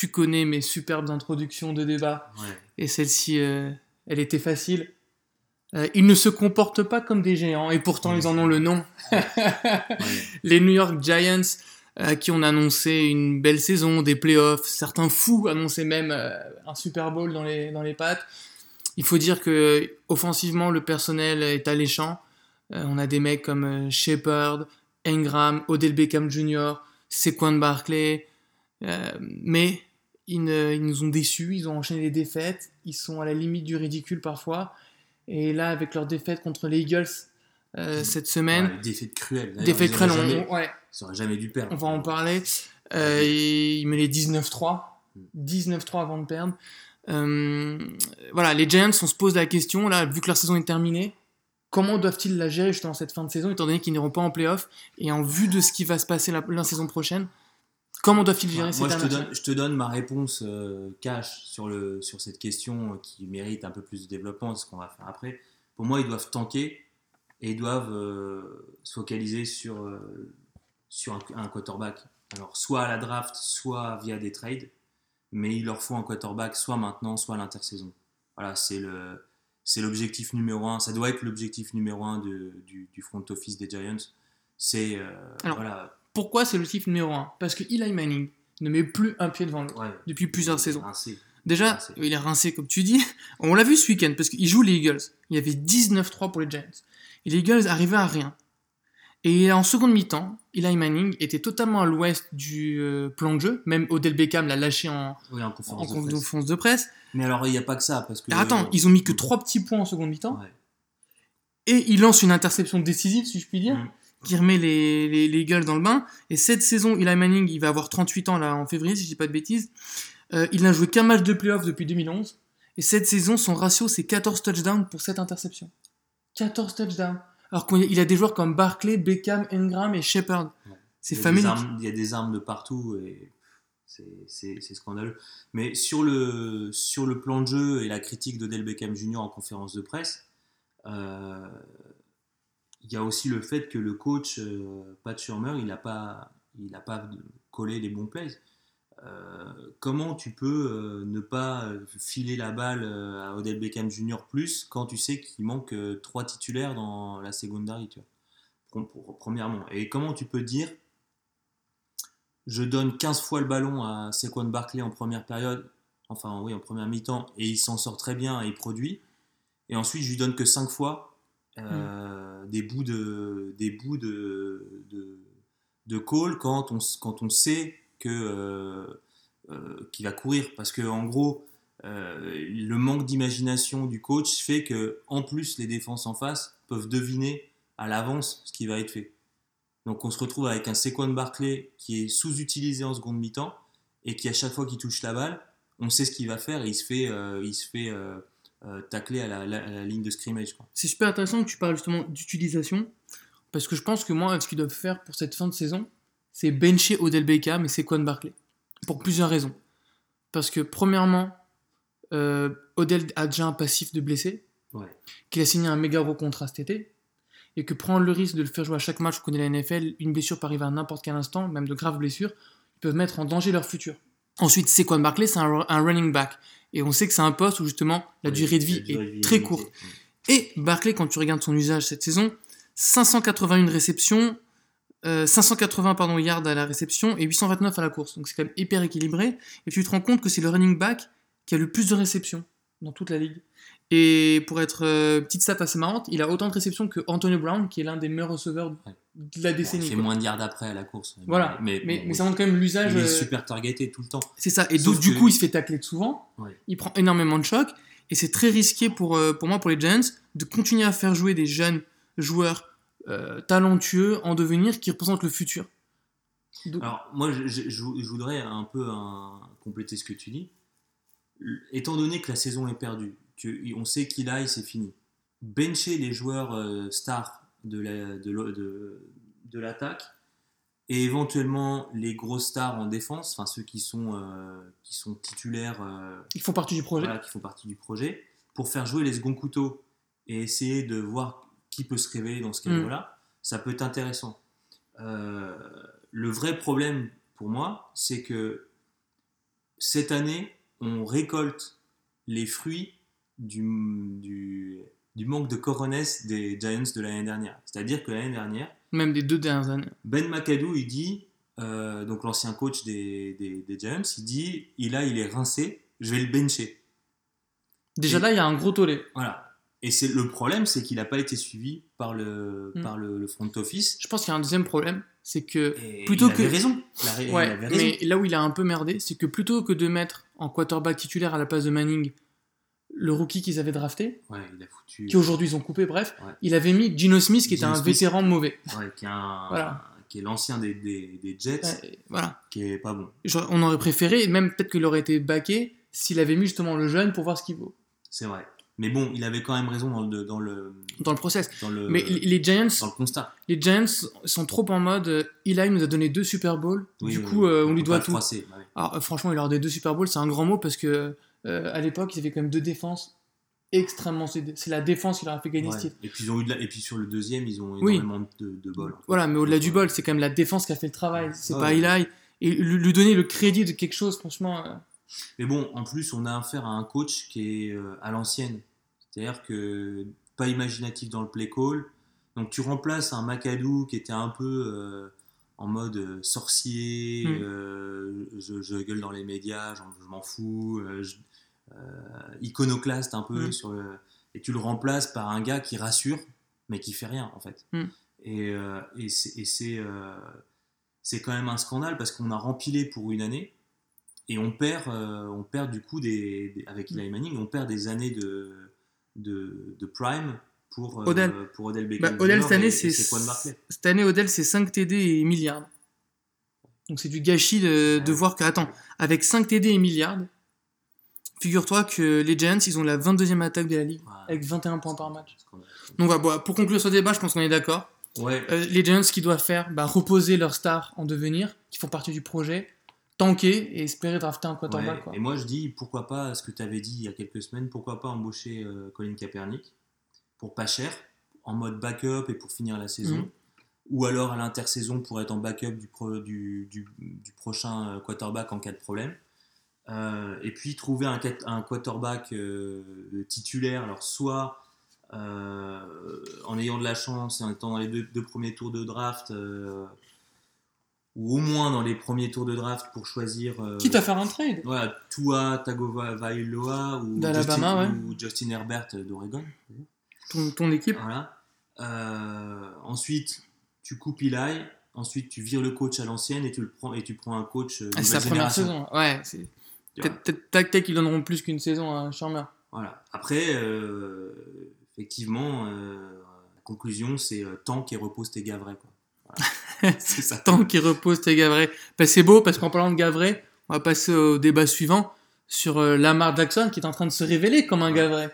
tu connais mes superbes introductions de débat. Ouais. Et celle-ci, euh, elle était facile. Euh, ils ne se comportent pas comme des géants, et pourtant ils en ont le nom. Ouais. Les New York Giants, euh, qui ont annoncé une belle saison, des playoffs, certains fous annonçaient même un Super Bowl dans les, dans les pattes. Il faut dire que offensivement, le personnel est alléchant. On a des mecs comme Shepard, Ingram, Odell Beckham Jr., Saquon Barkley, euh, mais ils, ne- ils nous ont déçus, ils ont enchaîné les défaites, ils sont à la limite du ridicule parfois. Et là, avec leur défaite contre les Eagles euh, cette semaine, Ouais, défaite cruelle. Défaite ils longue, jamais- ouais, Ils jamais dû perdre. on va en parler. Euh, et il met les 19-3. 19-3 avant de perdre. Euh, voilà, les Giants, on se pose la question, là, vu que leur saison est terminée, comment doivent-ils la gérer justement cette fin de saison, étant donné qu'ils n'iront pas en playoff, et en vue de ce qui va se passer la, la saison prochaine, comment doivent-ils gérer cette Moi, je te, donne, je te donne ma réponse euh, cash sur, le, sur cette question euh, qui mérite un peu plus de développement, ce qu'on va faire après. Pour moi, ils doivent tanker et ils doivent euh, se focaliser sur, euh, sur un, un quarterback. Alors, soit à la draft, soit via des trades, mais il leur faut un quarterback soit maintenant, soit à l'intersaison. Voilà, c'est le. C'est l'objectif numéro un. Ça doit être l'objectif numéro un de- du, du front office des Giants. C'est voilà. Pourquoi c'est le chiffre numéro 1 Parce que Eli Manning ne met plus un pied devant l'autre Ouais, depuis plusieurs saisons. rincé. Déjà, Rincé. il est rincé comme tu dis. On l'a vu ce week-end parce qu'il joue les Eagles. Il y avait 19-3 pour les Giants. Et les Eagles arrivaient à rien. Et en seconde mi-temps, Eli Manning était totalement à l'ouest du euh, plan de jeu. Même Odell Beckham l'a lâché en, Oui, en en conférence de presse. conférence de presse. Mais alors, il n'y a pas que ça, parce que... Attends, ils ont mis que 3 petits points en seconde mi-temps. Ouais. Et il lance une interception décisive, si je puis dire, Mm. Qui remet les, les, les Eagles dans le bain. Et cette saison, Eli Manning, il va avoir 38 ans là en février, si je dis pas de bêtises. Euh, il n'a joué qu'un match de playoff depuis 2011. Et cette saison, son ratio, c'est 14 touchdowns pour cette interception. 14 touchdowns. Alors qu'il a des joueurs comme Barkley, Beckham, Ingram et Shepard. Ouais. C'est armes- Il y a des armes de partout et c'est- scandaleux. Mais sur le, sur le plan de jeu et la critique d'Odell Beckham Jr. en conférence de presse, euh, il y a aussi le fait que le coach euh, Pat Shurmur, il n'a pas, il a pas collé les bons plays. Euh, comment tu peux euh, ne pas filer la balle à Odell Beckham Jr. plus quand tu sais qu'il manque trois titulaires dans la secondary tu Premièrement. Et comment tu peux dire je donne 15 fois le ballon à Saquon Barkley en première période, enfin oui, en première mi-temps, et il s'en sort très bien et il produit. Et ensuite, je lui donne que 5 fois euh, des bouts de, des bouts de, de, call quand on, quand on sait que, euh, euh, qu'il va courir. Parce que en gros, euh, le manque d'imagination du coach fait que en plus, les défenses en face peuvent deviner à l'avance ce qui va être fait. Donc on se retrouve avec un Saquon Barkley qui est sous-utilisé en seconde mi-temps et qui à chaque fois qu'il touche la balle, on sait ce qu'il va faire et il se fait, il se fait tacler à la, la- à la ligne de scrimmage. C'est super intéressant que tu parles justement d'utilisation. Parce que je pense que moi, ce qu'ils doivent faire pour cette fin de saison, c'est bencher Odell Beckham et Saquon Barkley. Pour plusieurs raisons. Parce que, premièrement, euh, Odell a déjà un passif de blessé, Ouais. qu'il a signé un méga gros contrat cet été, et que prendre le risque de le faire jouer à chaque match, on connaît la NFL, une blessure peut arriver à n'importe quel instant, même de graves blessures, ils peuvent mettre en danger leur futur. Ensuite, Saquon Barkley, c'est un, un running back. Et on sait que c'est un poste où justement la durée de vie est de vie très limitée. courte. Et Barclay, quand tu regardes son usage cette saison, 581 réceptions, euh, 580 pardon, yards à la réception et 829 à la course. Donc c'est quand même hyper équilibré. Et tu te rends compte que c'est le running back qui a le plus de réceptions dans toute la ligue. Et pour être euh, petite stat assez marrante, il a autant de réceptions que Antonio Brown, qui est l'un des meilleurs receveurs Ouais. De la Bon, il décennie. fait quoi. moins de yards après à la course. Voilà. Mais, Mais, bon, mais ça montre quand même l'usage. il est euh, super targeté tout le temps. c'est ça. Et Sauf donc, du coup, il se fait tacler souvent. Ouais. Il prend énormément de chocs. Et c'est très risqué pour, euh, pour moi, pour les Giants, de continuer à faire jouer des jeunes joueurs euh, talentueux en devenir qui représentent le futur. Donc- Alors, moi, je, je- je- je voudrais un peu un- compléter ce que tu dis. Étant donné que la saison est perdue, que on sait qu'il aille, c'est fini. Bencher les joueurs euh, stars de la- de de- de l'attaque et éventuellement les grosses stars en défense, enfin ceux qui sont, euh, qui sont titulaires, euh, ils font partie du projet. voilà, qui font partie du projet, pour faire jouer les seconds couteaux et essayer de voir qui peut se révéler dans ce Mm. cadre-là, ça peut être intéressant. Euh, le vrai problème pour moi, c'est que cette année, on récolte les fruits du, du, du manque de coronesse des Giants de l'année dernière. C'est-à-dire que l'année dernière, Même des deux dernières années. Ben McAdoo, il dit, euh, donc l'ancien coach des, des, des Giants, il dit, il a, il est rincé, je vais le bencher. Déjà Et- là, il y a un gros tollé. Voilà. Et c'est le problème, c'est qu'il n'a pas été suivi par le, Mm. par le, le front office. Je pense qu'il y a un deuxième problème, c'est que Et Plutôt il que- avait raison. Il avait raison. mais là où il a un peu merdé, c'est que plutôt que de mettre en quarterback titulaire à la place de Manning le rookie qu'ils avaient drafté, Ouais, il a foutu. qui aujourd'hui ils ont coupé, bref, Ouais. il avait mis Gino Smith qui était un Smith. vétéran mauvais. Ouais, qui, est un- Voilà. qui est l'ancien des, des, des Jets, voilà. qui est pas bon. On aurait préféré, même peut-être qu'il aurait été baqué s'il avait mis justement le jeune pour voir ce qu'il vaut C'est vrai. Mais bon, il avait quand même raison dans le, dans le, dans le process. dans le, Mais les Giants, dans le constat. les Giants sont trop en mode euh, Eli nous a donné deux Super Bowls, Oui, du oui, coup oui. euh, on lui doit tout. froisser, ouais. Alors euh, franchement, il leur a donné deux Super Bowls, c'est un grand mot parce que euh, à l'époque, ils avaient quand même deux défenses extrêmement. C'est la défense qui leur a fait gagner ce titre. Et puis ils ont eu de la- et puis sur le deuxième, ils ont Oui. énormément de, de bol. Voilà, mais au-delà du bol, c'est quand même la défense qui a fait le travail. C'est pas. Eli. Et lui lui donner le crédit de quelque chose, franchement. euh, Mais bon, en plus, on a affaire à un coach qui est euh, à l'ancienne. C'est-à-dire que pas imaginatif dans le play call. Donc tu remplaces un McAdoo qui était un peu euh, en mode euh, sorcier, Mm. euh, je, je gueule dans les médias, je m'en fous, je- iconoclaste un peu Mm. sur le, et tu le remplaces par un gars qui rassure mais qui fait rien en fait. Mm. Et, et c'est c'est, c'est quand même un scandale parce qu'on a rempilé pour une année et on perd, euh, on perd du coup des, des- avec Eli Manning, on perd des années de, de, de prime pour, euh, Odell. pour Odell Bah. Odell, cette année, c'est cette année, Odell, c'est 5 TD et milliards. Donc c'est du gâchis de, voir que, attends, avec 5 TD et milliards, figure-toi que les Giants, ils ont la 22e attaque de la ligue, Ouais. avec 21 points par match. Donc voilà, bon, pour conclure ce débat, je pense qu'on est d'accord. Ouais, Euh, les Giants, ce qu'ils doivent faire, bah, reposer leurs stars en devenir, qui font partie du projet, tanker et espérer drafter un quarterback. ouais. quoi. Et moi je dis pourquoi pas, ce que tu avais dit il y a quelques semaines, pourquoi pas embaucher euh, Colin Kaepernick pour pas cher, en mode backup et pour finir la saison. Mhm. Ou alors à l'intersaison pour être en backup du, pro- du, du, du prochain euh, quarterback en cas de problème. Euh, et puis trouver un, un quarterback euh, titulaire, alors soit en ayant de la chance et en étant dans les deux, deux premiers tours de draft, ou au moins dans les premiers tours de draft pour choisir euh, Quitte à faire un trade. voilà, Tua Tagovailoa ou, Justin, ou Justin Herbert d'Oregon. Ton, ton équipe. Voilà. Euh, ensuite, tu coupes Eli. Ensuite, tu vires le coach à l'ancienne et tu le prends et tu prends un coach euh, Ah, c'est sa première saison. Ouais, c'est. Peut-être- peut-être qu'ils donneront plus qu'une saison à Shermer. Voilà. Après, euh, effectivement, la conclusion, c'est tank et repose tes gars vrais. Quoi. C'est ça. Tant qu'il repose tes Gavray. Bah, c'est beau parce qu'en parlant de Gavray, on va passer au débat suivant sur euh, Lamar Jackson qui est en train de se révéler comme un. Gavray.